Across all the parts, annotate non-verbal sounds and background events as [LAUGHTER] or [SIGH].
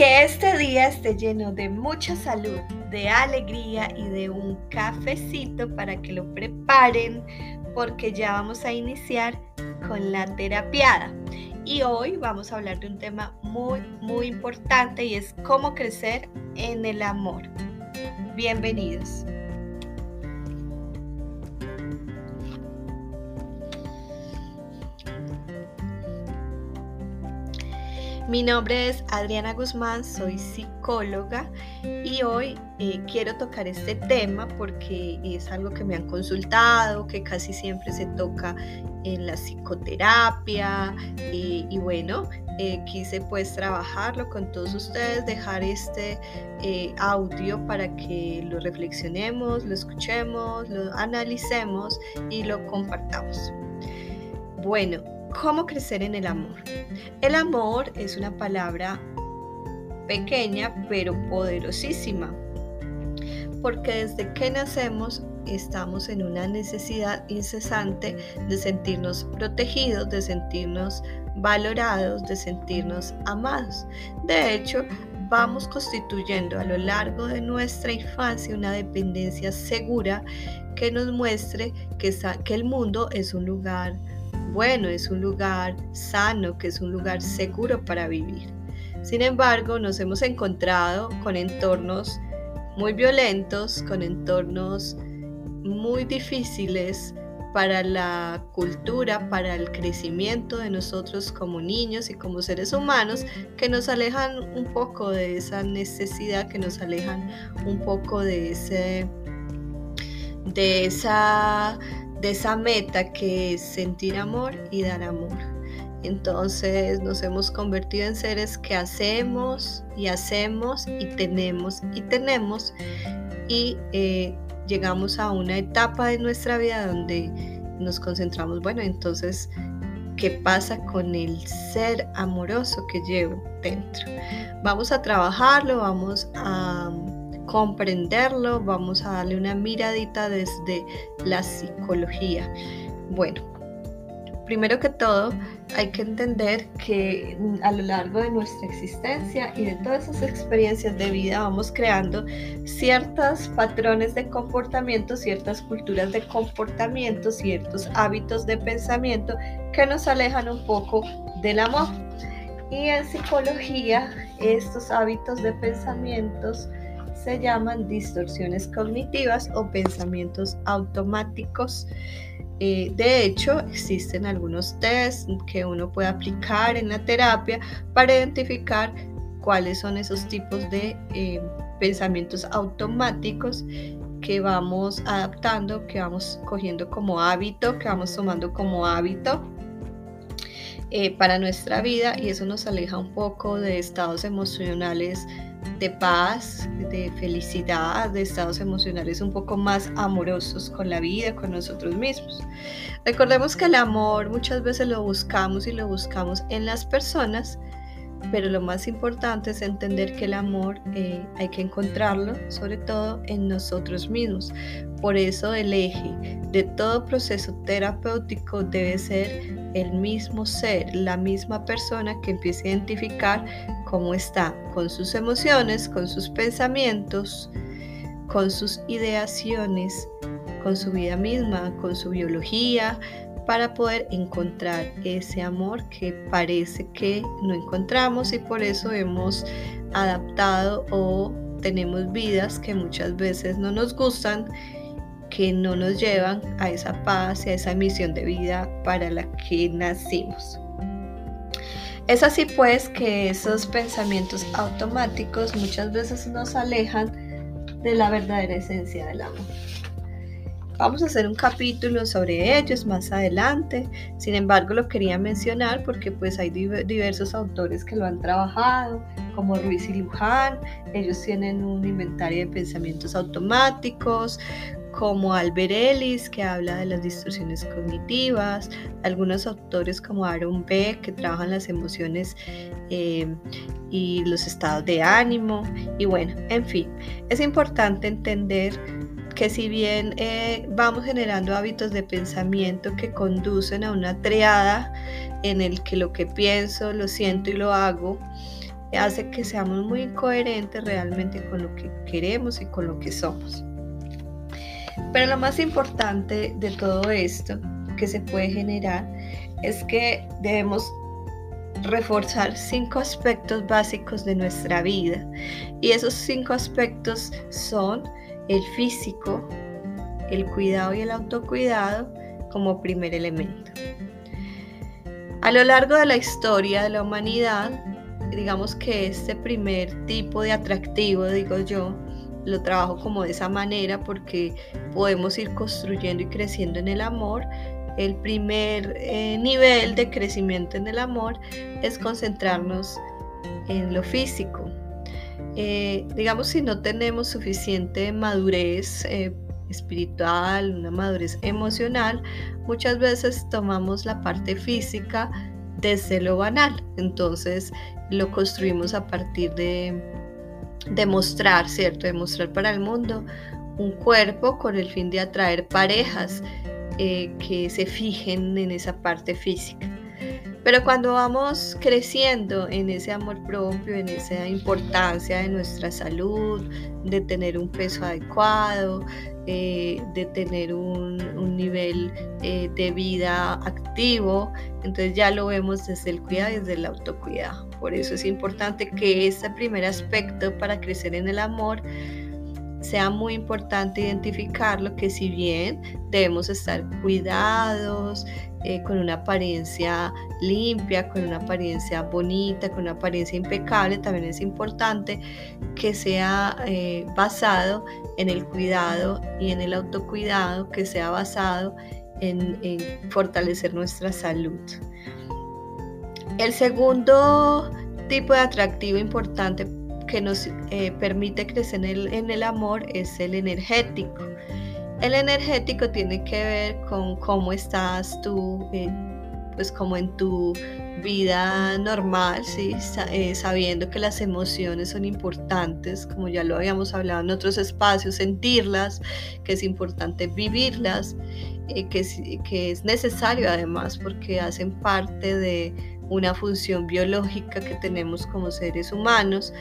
Que este día esté lleno de mucha salud, de alegría y de un cafecito para que lo preparen porque ya vamos a iniciar con la terapiada. Y hoy vamos a hablar de un tema muy, muy importante y es cómo crecer en el amor. Bienvenidos. Mi nombre es Adriana Guzmán, soy psicóloga y hoy eh, quiero tocar este tema porque es algo que me han consultado, que casi siempre se toca en la psicoterapia eh, y bueno, eh, quise pues trabajarlo con todos ustedes, dejar este audio para que lo reflexionemos, lo escuchemos, lo analicemos y lo compartamos. Bueno, ¿Cómo crecer en el amor? El amor es una palabra pequeña pero poderosísima, porque desde que nacemos estamos en una necesidad incesante de sentirnos protegidos, de sentirnos valorados, de sentirnos amados. De hecho, vamos constituyendo a lo largo de nuestra infancia una dependencia segura que nos muestre que, que el mundo es un lugar bueno, es un lugar sano, que es un lugar seguro para vivir. Sin embargo, nos hemos encontrado con entornos muy violentos, con entornos muy difíciles para la cultura, para el crecimiento de nosotros como niños y como seres humanos, que nos alejan un poco de esa necesidad, que nos alejan un poco de ese de esa de esa meta que es sentir amor y dar amor. Entonces nos hemos convertido en seres que hacemos y hacemos y tenemos y tenemos y eh, llegamos a una etapa de nuestra vida donde nos concentramos, bueno, entonces, ¿qué pasa con el ser amoroso que llevo dentro? Vamos a trabajarlo, vamos a comprenderlo, vamos a darle una miradita desde la psicología. Bueno, primero que todo hay que entender que a lo largo de nuestra existencia y de todas esas experiencias de vida vamos creando ciertos patrones de comportamiento, ciertas culturas de comportamiento, ciertos hábitos de pensamiento que nos alejan un poco del amor. Y en psicología, estos hábitos de pensamientos se llaman distorsiones cognitivas o pensamientos automáticos. Eh, de hecho, existen algunos tests que uno puede aplicar en la terapia para identificar cuáles son esos tipos de eh, pensamientos automáticos que vamos adaptando, que vamos cogiendo como hábito, que vamos tomando como hábito eh, para nuestra vida y eso nos aleja un poco de estados emocionales de paz, de felicidad, de estados emocionales un poco más amorosos con la vida, con nosotros mismos. Recordemos que el amor muchas veces lo buscamos y lo buscamos en las personas, pero lo más importante es entender que el amor eh, hay que encontrarlo sobre todo en nosotros mismos. Por eso el eje de todo proceso terapéutico debe ser el mismo ser, la misma persona que empiece a identificar cómo está con sus emociones, con sus pensamientos, con sus ideaciones, con su vida misma, con su biología, para poder encontrar ese amor que parece que no encontramos y por eso hemos adaptado o tenemos vidas que muchas veces no nos gustan que no nos llevan a esa paz y a esa misión de vida para la que nacimos. Es así pues que esos pensamientos automáticos muchas veces nos alejan de la verdadera esencia del amor. Vamos a hacer un capítulo sobre ellos más adelante. Sin embargo, lo quería mencionar porque pues hay diversos autores que lo han trabajado, como Ruiz y Luján. Ellos tienen un inventario de pensamientos automáticos, como Albert Ellis, que habla de las distorsiones cognitivas, algunos autores como Aaron Beck, que trabajan las emociones eh, y los estados de ánimo, y bueno, en fin, es importante entender que si bien eh, vamos generando hábitos de pensamiento que conducen a una triada en el que lo que pienso, lo siento y lo hago, hace que seamos muy coherentes realmente con lo que queremos y con lo que somos. Pero lo más importante de todo esto que se puede generar es que debemos reforzar cinco aspectos básicos de nuestra vida. Y esos cinco aspectos son el físico, el cuidado y el autocuidado como primer elemento. A lo largo de la historia de la humanidad, digamos que este primer tipo de atractivo, digo yo, lo trabajo como de esa manera porque podemos ir construyendo y creciendo en el amor. El primer eh, nivel de crecimiento en el amor es concentrarnos en lo físico. Eh, digamos, si no tenemos suficiente madurez eh, espiritual, una madurez emocional, muchas veces tomamos la parte física desde lo banal. Entonces lo construimos a partir de, demostrar, ¿cierto? Demostrar para el mundo un cuerpo con el fin de atraer parejas eh, que se fijen en esa parte física. Pero cuando vamos creciendo en ese amor propio, en esa importancia de nuestra salud, de tener un peso adecuado, eh, de tener un, nivel eh, de vida activo, entonces ya lo vemos desde el cuidado y desde el autocuidado. Por eso es importante que este primer aspecto para crecer en el amor sea muy importante identificarlo, que si bien debemos estar cuidados, eh, con una apariencia limpia, con una apariencia bonita, con una apariencia impecable, también es importante que sea eh, basado en el cuidado y en el autocuidado, que sea basado en, fortalecer nuestra salud. El segundo tipo de atractivo importante que nos eh, permite crecer en el amor es el energético. El energético tiene que ver con cómo estás tú, pues como en tu vida normal, ¿sí? Eh, sabiendo que las emociones son importantes, como ya lo habíamos hablado en otros espacios, sentirlas, que es importante vivirlas, eh, que, que es necesario además porque hacen parte de una función biológica que tenemos como seres humanos,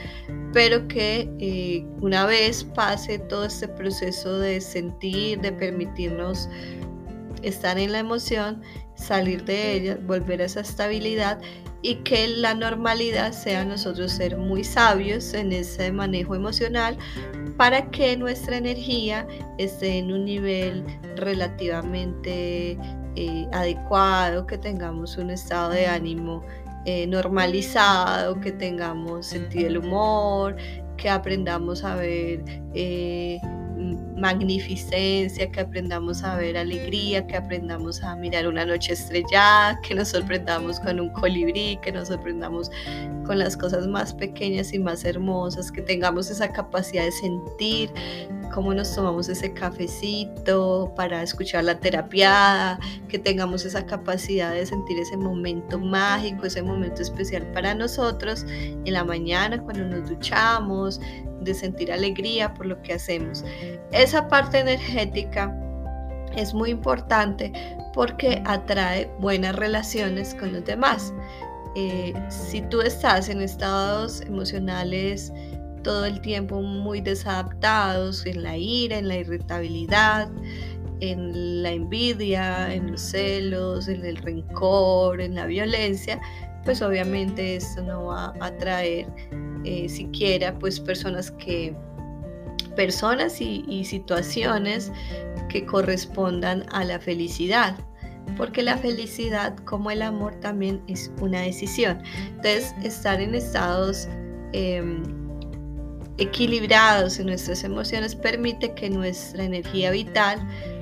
pero que eh, una vez pase todo este proceso de sentir, de permitirnos estar en la emoción, salir de ella, volver a esa estabilidad y que la normalidad sea nosotros ser muy sabios en ese manejo emocional para que nuestra energía esté en un nivel relativamente eh, adecuado, que tengamos un estado de ánimo eh, normalizado, que tengamos sentido del humor, que aprendamos a ver eh, magnificencia, que aprendamos a ver alegría, que aprendamos a mirar una noche estrellada, que nos sorprendamos con un colibrí, que nos sorprendamos con las cosas más pequeñas y más hermosas, que tengamos esa capacidad de sentir cómo nos tomamos ese cafecito para escuchar la terapiada, que tengamos esa capacidad de sentir ese momento mágico, ese momento especial para nosotros en la mañana cuando nos duchamos, de sentir alegría por lo que hacemos. Esa parte energética es muy importante porque atrae buenas relaciones con los demás. Eh, si tú estás en estados emocionales todo el tiempo muy desadaptados, en la ira, en la irritabilidad, en la envidia, en los celos, en el rencor, en la violencia, pues obviamente esto no va a atraer eh, siquiera pues personas que personas y, situaciones que correspondan a la felicidad porque la felicidad como el amor también es una decisión entonces estar en estados em, equilibrados en nuestras emociones permite que nuestra energía vital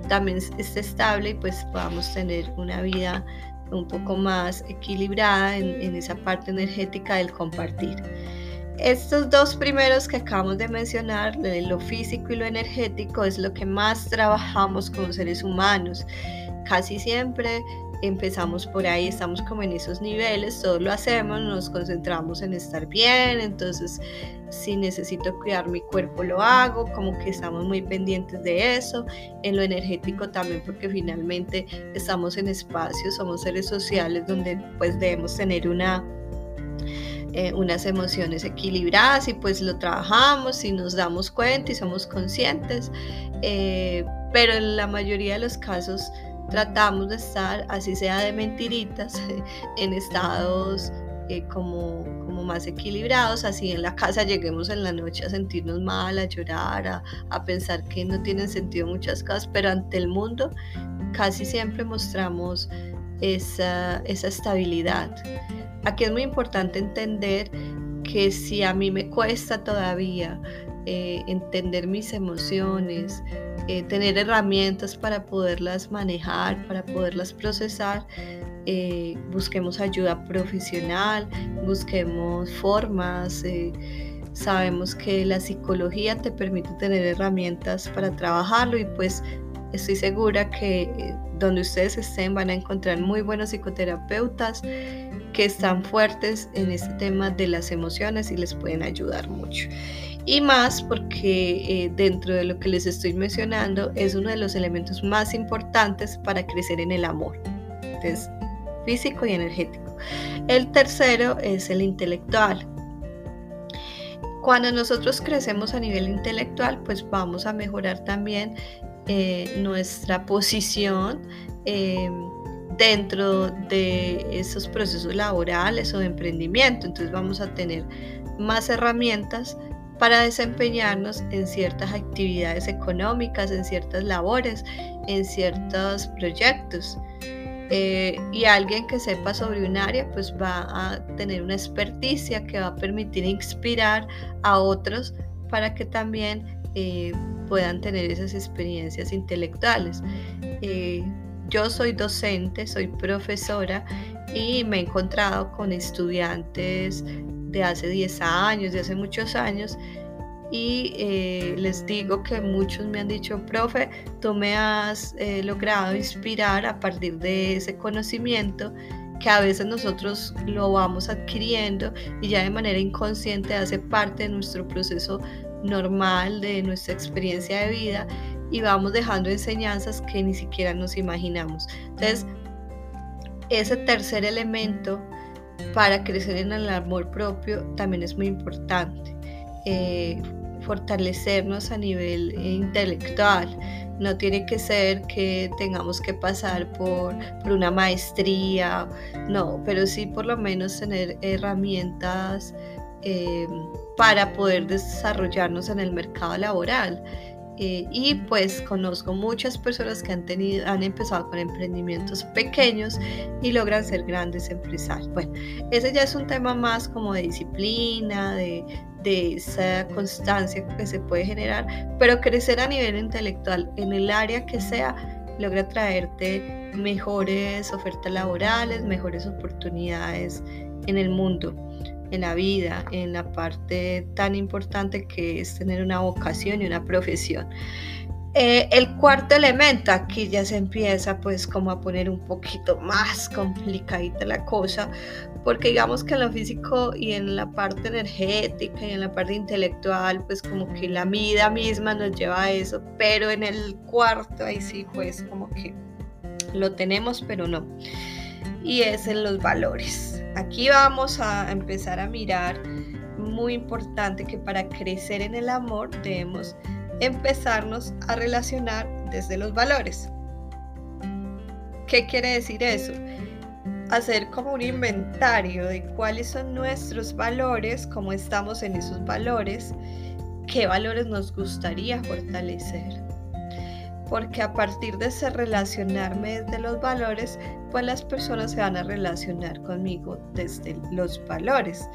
también esté estable y pues podamos tener una vida un poco más equilibrada en esa parte energética del compartir. Estos dos primeros que acabamos de mencionar, lo físico y lo energético, es lo que más trabajamos como seres humanos. Casi siempre empezamos por ahí, estamos como en esos niveles, todo lo hacemos, nos concentramos en estar bien, entonces si necesito cuidar mi cuerpo lo hago, como que estamos muy pendientes de eso, en lo energético también porque finalmente estamos en espacios, somos seres sociales donde pues debemos tener una eh, unas emociones equilibradas y pues lo trabajamos y nos damos cuenta y somos conscientes, eh, pero en la mayoría de los casos tratamos de estar, así sea de mentiritas, [LAUGHS] en estados eh, como, como más equilibrados, así en la casa lleguemos en la noche a sentirnos mal, a llorar, a, a pensar que no tienen sentido muchas cosas, pero ante el mundo casi siempre mostramos esa, esa estabilidad. Aquí es muy importante entender que si a mí me cuesta todavía eh, entender mis emociones, eh, tener herramientas para poderlas manejar, para poderlas procesar, eh, busquemos ayuda profesional, busquemos formas. sabemos que la psicología te permite tener herramientas para trabajarlo y pues estoy segura que donde ustedes estén van a encontrar muy buenos psicoterapeutas que están fuertes en este tema de las emociones y les pueden ayudar mucho. Y más porque eh, dentro de lo que les estoy mencionando es uno de los elementos más importantes para crecer en el amor. Entonces, físico y energético. El tercero es el intelectual. Cuando nosotros crecemos a nivel intelectual, pues vamos a mejorar también eh, nuestra posición eh, dentro de esos procesos laborales o de emprendimiento. Entonces vamos a tener más herramientas para desempeñarnos en ciertas actividades económicas, en ciertas labores, en ciertos proyectos. Eh, y alguien que sepa sobre un área pues va a tener una experticia que va a permitir inspirar a otros para que también puedan tener esas experiencias intelectuales. Eh, yo soy docente, soy profesora y me he encontrado con estudiantes de hace 10 años, de hace muchos años, y eh, les digo que muchos me han dicho, profe, tú me has eh, logrado inspirar a partir de ese conocimiento que a veces nosotros lo vamos adquiriendo y ya de manera inconsciente hace parte de nuestro proceso normal de nuestra experiencia de vida y vamos dejando enseñanzas que ni siquiera nos imaginamos. Entonces, ese tercer elemento para crecer en el amor propio también es muy importante. Eh, fortalecernos a nivel intelectual. No tiene que ser que tengamos que pasar por, por, una maestría, no, pero sí por lo menos tener herramientas eh, para poder desarrollarnos en el mercado laboral. Eh, y pues conozco muchas personas que han, tenido, han empezado con emprendimientos pequeños y logran ser grandes empresarios. Bueno, ese ya es un tema más como de disciplina, de, de esa constancia que se puede generar, pero crecer a nivel intelectual en el área que sea logra traerte mejores ofertas laborales, mejores oportunidades en el mundo en la vida, en la parte tan importante que es tener una vocación y una profesión. Eh, el cuarto elemento, aquí ya se empieza pues como a poner un poquito más complicadita la cosa, porque digamos que en lo físico y en la parte energética y en la parte intelectual, pues como que la vida misma nos lleva a eso, pero en el cuarto ahí sí pues como que lo tenemos, pero no. Y es en los valores Aquí vamos a empezar a mirar, muy importante que para crecer en el amor debemos empezarnos a relacionar desde los valores. ¿Qué quiere decir eso? Hacer como un inventario de cuáles son nuestros valores, cómo estamos en esos valores, qué valores nos gustaría fortalecer porque a partir de ese relacionarme desde los valores, pues las personas se van a relacionar conmigo desde los valores.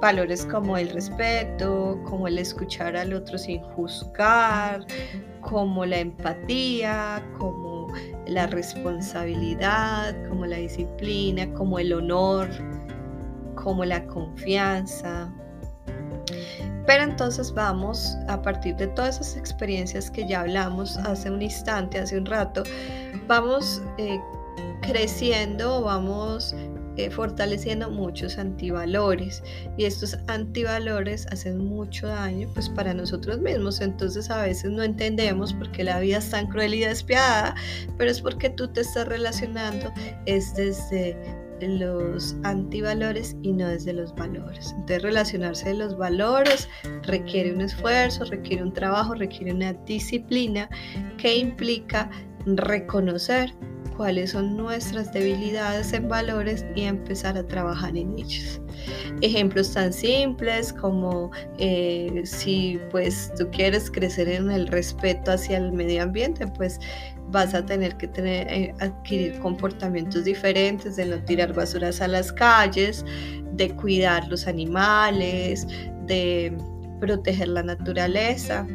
Valores como el respeto, como el escuchar al otro sin juzgar, como la empatía, como la responsabilidad, como la disciplina, como el honor, como la confianza, pero entonces vamos, a partir de todas esas experiencias que ya hablamos hace un instante, hace un rato, vamos eh, creciendo, vamos eh, fortaleciendo muchos antivalores. Y estos antivalores hacen mucho daño pues para nosotros mismos. Entonces a veces no entendemos por qué la vida es tan cruel y despiadada pero es porque tú te estás relacionando es desde los antivalores y no desde los valores. Entonces relacionarse de los valores requiere un esfuerzo, requiere un trabajo, requiere una disciplina que implica reconocer cuáles son nuestras debilidades en valores y empezar a trabajar en ellos. Ejemplos tan simples como eh, si pues tú quieres crecer en el respeto hacia el medio ambiente, pues vas a tener que tener, eh, adquirir comportamientos diferentes de no tirar basuras a las calles, de cuidar los animales, de proteger la naturaleza.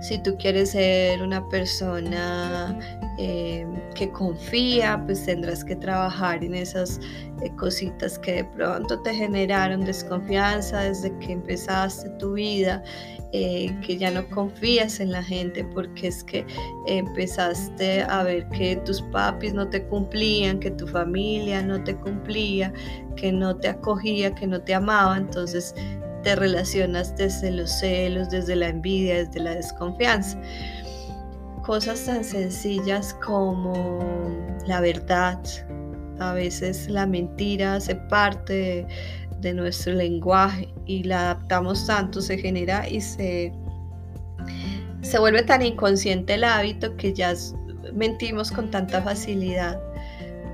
Si tú quieres ser una persona eh, que confía, pues tendrás que trabajar en esas eh, cositas que de pronto te generaron desconfianza desde que empezaste tu vida, eh, que ya no confías en la gente porque es que empezaste a ver que tus papis no te cumplían, que tu familia no te cumplía, que no te acogía, que no te amaba, entonces te relacionas desde los celos, desde la envidia, desde la desconfianza cosas tan sencillas como la verdad. A veces la mentira hace parte de, nuestro lenguaje y la adaptamos tanto, se genera y se, se vuelve tan inconsciente el hábito que ya mentimos con tanta facilidad.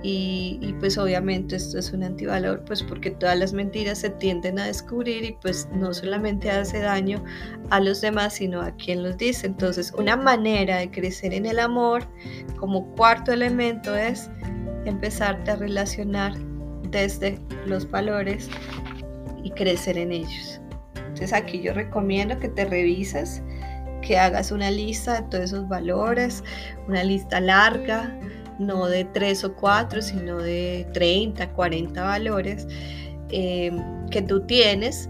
Y, pues obviamente esto es un antivalor, pues porque todas las mentiras se tienden a descubrir y pues no solamente hace daño a los demás, sino a quien los dice. Entonces una manera de crecer en el amor como cuarto elemento es empezarte a relacionar desde los valores y crecer en ellos. Entonces aquí yo recomiendo que te revises, que hagas una lista de todos esos valores, una lista larga, no de tres o cuatro, sino de 30, 40 valores eh, que tú tienes.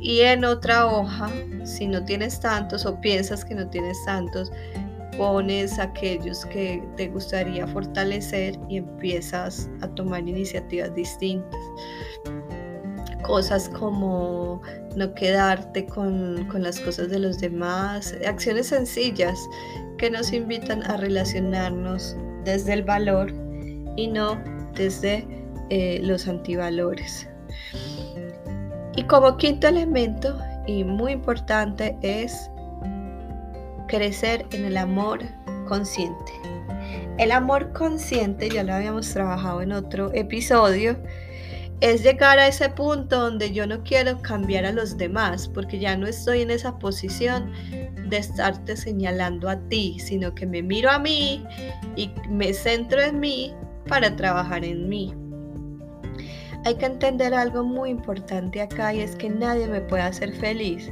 Y en otra hoja, si no tienes tantos o piensas que no tienes tantos, pones aquellos que te gustaría fortalecer y empiezas a tomar iniciativas distintas. Cosas como no quedarte con, con las cosas de los demás, acciones sencillas que nos invitan a relacionarnos desde el valor y no desde eh, los antivalores. Y como quinto elemento, y muy importante, es crecer en el amor consciente. El amor consciente, ya lo habíamos trabajado en otro episodio, es llegar a ese punto donde yo no quiero cambiar a los demás, porque ya no estoy en esa posición de estarte señalando a ti, sino que me miro a mí y me centro en mí para trabajar en mí. Hay que entender algo muy importante acá y es que nadie me puede hacer feliz,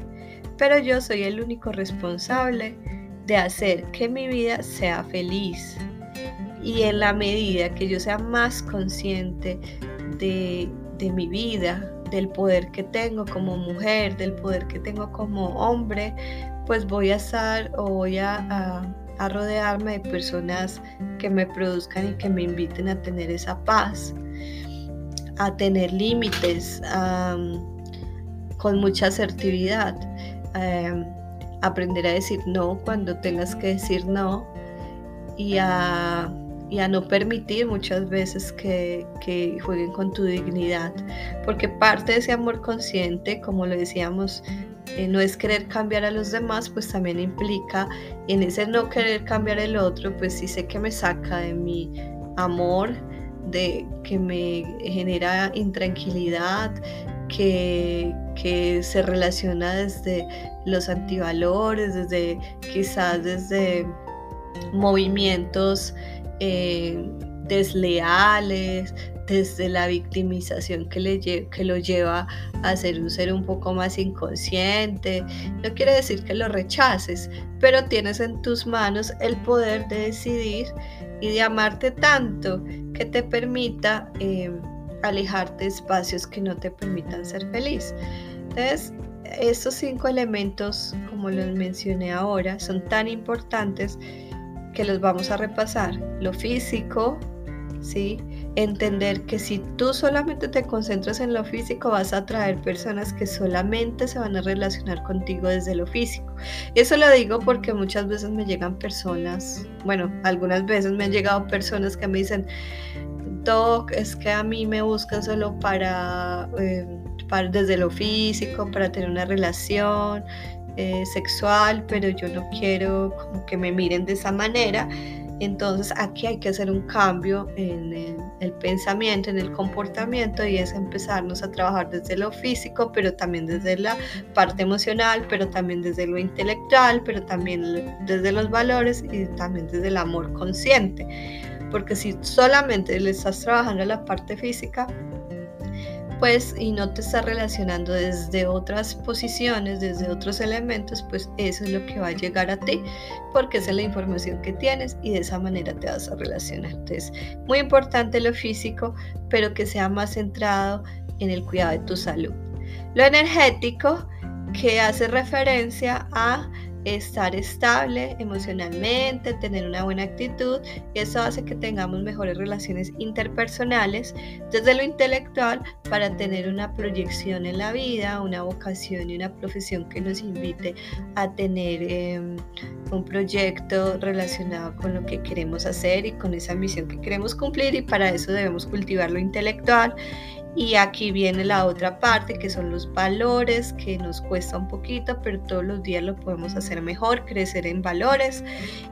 pero yo soy el único responsable de hacer que mi vida sea feliz. Y en la medida que yo sea más consciente de, de mi vida, del poder que tengo como mujer, del poder que tengo como hombre, pues voy a estar o voy a, rodearme de personas que me produzcan y que me inviten a tener esa paz, a tener límites con mucha asertividad, em, aprender a decir no cuando tengas que decir no y a y a no permitir muchas veces que, jueguen con tu dignidad, porque parte de ese amor consciente, como lo decíamos, eh, no es querer cambiar a los demás, pues también implica en ese no querer cambiar el otro, pues sí sé que me saca de mi amor, de que me genera intranquilidad, que, que se relaciona desde los antivalores, desde quizás desde movimientos eh, desleales, desde la victimización que, le que lo lleva a ser un ser un poco más inconsciente. No quiere decir que lo rechaces, pero tienes en tus manos el poder de decidir y de amarte tanto que te permita eh, alejarte de espacios que no te permitan ser feliz. Entonces, estos cinco elementos, como los mencioné ahora, son tan importantes que los vamos a repasar. Lo físico, ¿sí? Entender que si tú solamente te concentras en lo físico, vas a atraer personas que solamente se van a relacionar contigo desde lo físico. Eso lo digo porque muchas veces me llegan personas, bueno, algunas veces me han llegado personas que me dicen, es que a mí me buscan solo para, eh, para desde lo físico, para tener una relación eh, sexual, pero yo no quiero que me miren de esa manera. Entonces aquí hay que hacer un cambio en el, pensamiento, en el comportamiento y es empezarnos a trabajar desde lo físico, pero también desde la parte emocional, pero también desde lo intelectual, pero también desde los valores y también desde el amor consciente. Porque si solamente le estás trabajando la parte física, pues y no te estás relacionando desde otras posiciones, desde otros elementos, pues eso es lo que va a llegar a ti, porque esa es la información que tienes y de esa manera te vas a relacionar. Entonces, muy importante lo físico, pero que sea más centrado en el cuidado de tu salud. Lo energético, que hace referencia a estar estable emocionalmente, tener una buena actitud eso hace que tengamos mejores relaciones interpersonales desde lo intelectual para tener una proyección en la vida, una vocación y una profesión que nos invite a tener em, un proyecto relacionado con lo que queremos hacer y con esa misión que queremos cumplir y para eso debemos cultivar lo intelectual y aquí viene la otra parte, que son los valores, que nos cuesta un poquito, pero todos los días lo podemos hacer mejor, crecer en valores.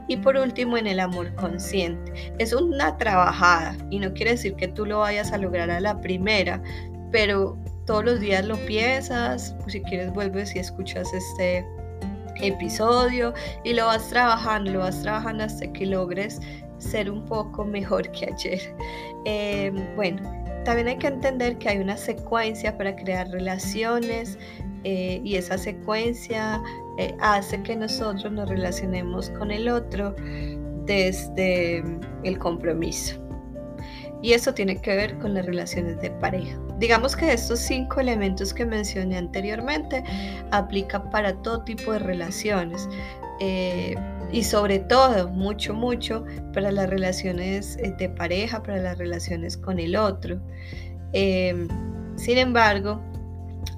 Y por último, en el amor consciente. Es una trabajada y no quiere decir que tú lo vayas a lograr a la primera, pero todos los días lo piensas, si quieres vuelves y escuchas este episodio y lo vas trabajando, lo vas trabajando hasta que logres ser un poco mejor que ayer. Eh, bueno también hay que entender que hay una secuencia para crear relaciones eh, y esa secuencia eh, hace que nosotros nos relacionemos con el otro desde el compromiso. Y eso tiene que ver con las relaciones de pareja. Digamos que estos cinco elementos que mencioné anteriormente aplican para todo tipo de relaciones. Eh, y sobre todo, mucho, mucho para las relaciones eh, de pareja, para las relaciones con el otro. Em, sin embargo,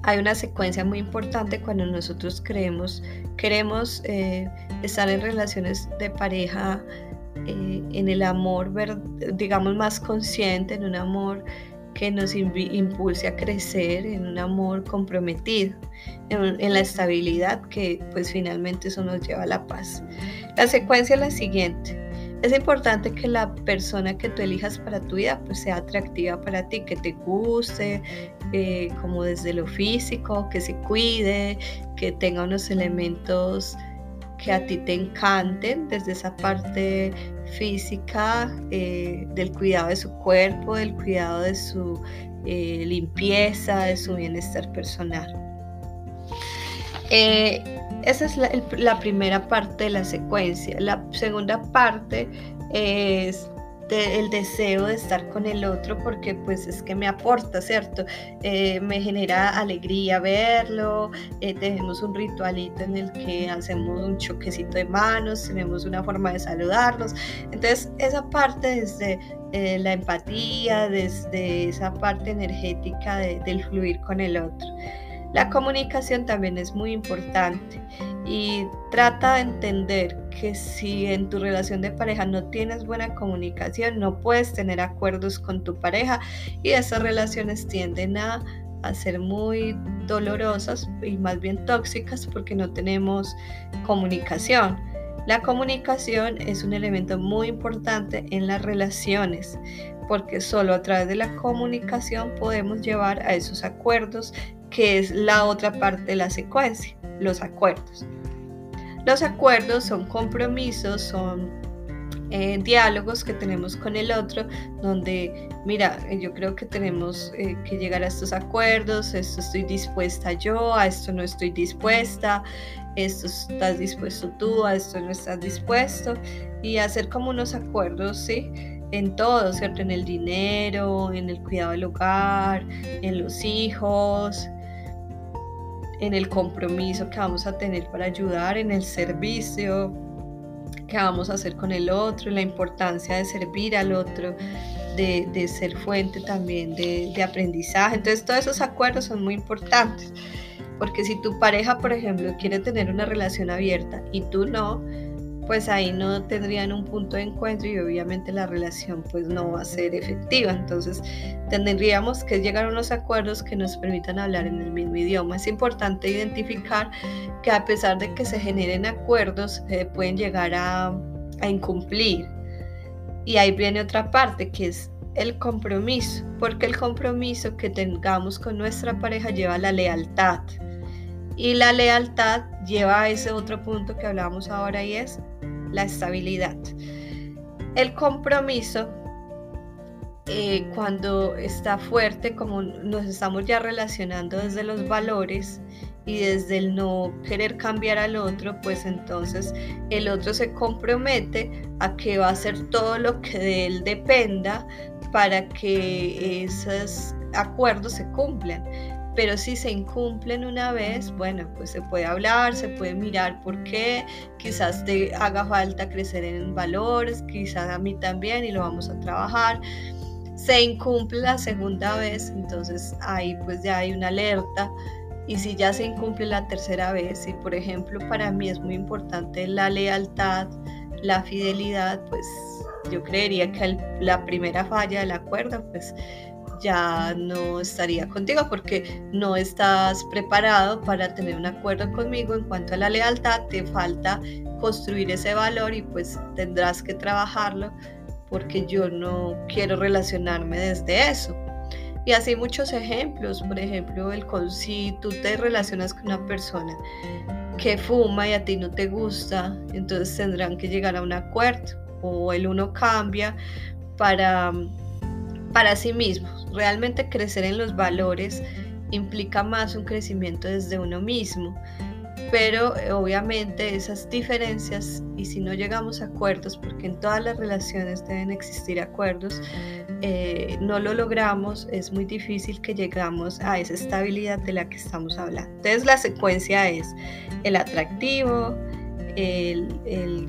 hay una secuencia muy importante cuando nosotros creemos, queremos eh, estar en relaciones de pareja, eh, en el amor, digamos, más consciente, en un amor que nos impulse a crecer en un amor comprometido, en, la estabilidad que pues finalmente eso nos lleva a la paz. La secuencia es la siguiente. Es importante que la persona que tú elijas para tu vida pues sea atractiva para ti, que te guste, eh, como desde lo físico, que se cuide, que tenga unos elementos que a ti te encanten desde esa parte física, eh, del cuidado de su cuerpo, del cuidado de su eh, limpieza, de su bienestar personal. Eh, esa es la, primera parte de la secuencia. La segunda parte es el deseo de estar con el otro porque pues es que me aporta, ¿cierto? Eh, me genera alegría verlo, eh, tenemos un ritualito en el que hacemos un choquecito de manos, tenemos una forma de saludarnos. Entonces esa parte desde eh, la empatía, desde esa parte energética del fluir con el otro. La comunicación también es muy importante y trata de entender que si en tu relación de pareja no tienes buena comunicación, no puedes tener acuerdos con tu pareja y esas relaciones tienden a, ser muy dolorosas y más bien tóxicas porque no tenemos comunicación. La comunicación es un elemento muy importante en las relaciones porque solo a través de la comunicación podemos llevar a esos acuerdos que es la otra parte de la secuencia, los acuerdos. Los acuerdos son compromisos, son eh, diálogos que tenemos con el otro, donde, mira, eh, yo creo que tenemos eh, que llegar a estos acuerdos, esto estoy dispuesta yo, a esto no estoy dispuesta, esto estás dispuesto tú, a esto no estás dispuesto, y hacer como unos acuerdos, ¿sí? en todo, ¿cierto? En el dinero, en el cuidado del hogar, en los hijos, en el compromiso que vamos a tener para ayudar, en el servicio que vamos a hacer con el otro, la importancia de servir al otro, de, ser fuente también de, de, aprendizaje. Entonces todos esos acuerdos son muy importantes, porque si tu pareja, por ejemplo, quiere tener una relación abierta y tú no, pues ahí no tendrían un punto de encuentro y obviamente la relación pues no va a ser efectiva. Entonces tendríamos que llegar a unos acuerdos que nos permitan hablar en el mismo idioma. Es importante identificar que a pesar de que se generen acuerdos, eh, pueden llegar a, a incumplir. Y ahí viene otra parte que es el compromiso, porque el compromiso que tengamos con nuestra pareja lleva la lealtad. Y la lealtad lleva a ese otro punto que hablábamos ahora y es la estabilidad. El compromiso, eh, cuando está fuerte, como nos estamos ya relacionando desde los valores y desde el no querer cambiar al otro, pues entonces el otro se compromete a que va a hacer todo lo que de él dependa para que esos acuerdos se cumplan pero si se incumplen una vez, bueno, pues se puede hablar, se puede mirar por qué, quizás te haga falta crecer en valores, quizás a mí también y lo vamos a trabajar. Se incumple la segunda vez, entonces ahí pues ya hay una alerta. Y si ya se incumple la tercera vez, y por ejemplo para mí es muy importante la lealtad, la fidelidad, pues yo creería que la primera falla del acuerdo, pues ya no estaría contigo porque no estás preparado para tener un acuerdo conmigo en cuanto a la lealtad, te falta construir ese valor y pues tendrás que trabajarlo porque yo no quiero relacionarme desde eso. Y así muchos ejemplos, por ejemplo, el si tú te relacionas con una persona que fuma y a ti no te gusta, entonces tendrán que llegar a un acuerdo o el uno cambia para para sí mismos. Realmente crecer en los valores implica más un crecimiento desde uno mismo. Pero eh, obviamente esas diferencias, y si no llegamos a acuerdos, porque en todas las relaciones deben existir acuerdos, eh, no lo logramos, es muy difícil que llegamos a esa estabilidad de la que estamos hablando. Entonces la secuencia es el atractivo, el, el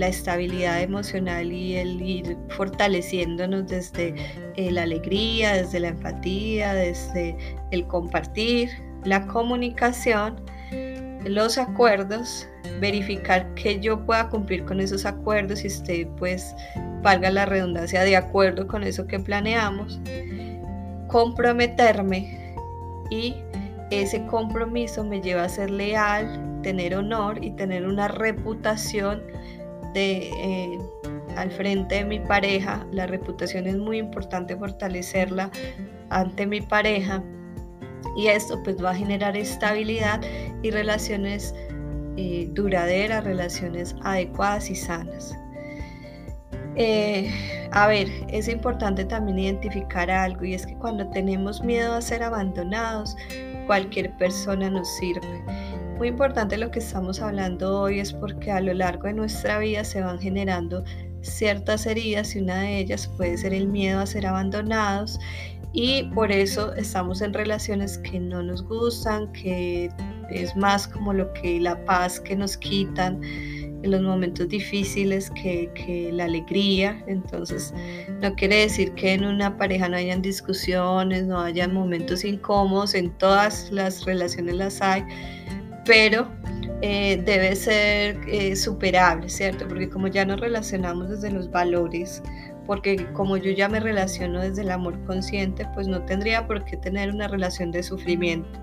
la estabilidad emocional y el ir fortaleciéndonos desde eh, la alegría, desde la empatía, desde el compartir, la comunicación, los acuerdos, verificar que yo pueda cumplir con esos acuerdos y esté, pues, valga la redundancia, de acuerdo con eso que planeamos, comprometerme y ese compromiso me lleva a ser leal, tener honor y tener una reputación de, eh, al frente de mi pareja. La reputación es muy importante fortalecerla ante mi pareja y esto pues va a generar estabilidad y relaciones eh, duraderas, relaciones adecuadas y sanas. Eh, a ver, es importante también identificar algo y es que cuando tenemos miedo a ser abandonados, cualquier persona nos sirve. Muy importante lo que estamos hablando hoy es porque a lo largo de nuestra vida se van generando ciertas heridas y una de ellas puede ser el miedo a ser abandonados y por eso estamos en relaciones que no nos gustan, que es más como lo que la paz que nos quitan en los momentos difíciles que, que, la alegría. Entonces, no quiere decir que en una pareja no hayan discusiones, no hayan momentos incómodos, en todas las relaciones las hay, pero eh, debe ser eh, superable, ¿cierto? Porque como ya nos relacionamos desde los valores, porque como yo ya me relaciono desde el amor consciente, pues no tendría por qué tener una relación de sufrimiento.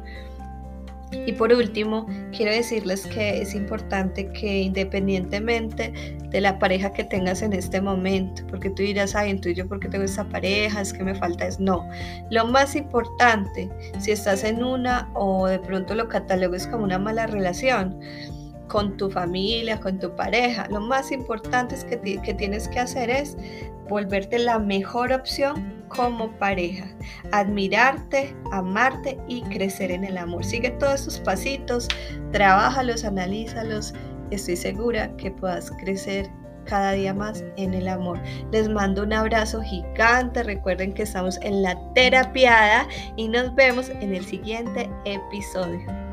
Y por último, quiero decirles que es importante que independientemente de la pareja que tengas en este momento, porque tú dirás, ay, en yo porque tengo esa pareja, es que me falta es no. Lo más importante, si estás en una o de pronto lo catalogues como una mala relación, con tu familia, con tu pareja. Lo más importante es que, que tienes que hacer es volverte la mejor opción como pareja, admirarte, amarte y crecer en el amor. Sigue todos estos pasitos, trabájalos, analízalos. Estoy segura que puedas crecer cada día más en el amor. Les mando un abrazo gigante. Recuerden que estamos en la terapiada y nos vemos en el siguiente episodio.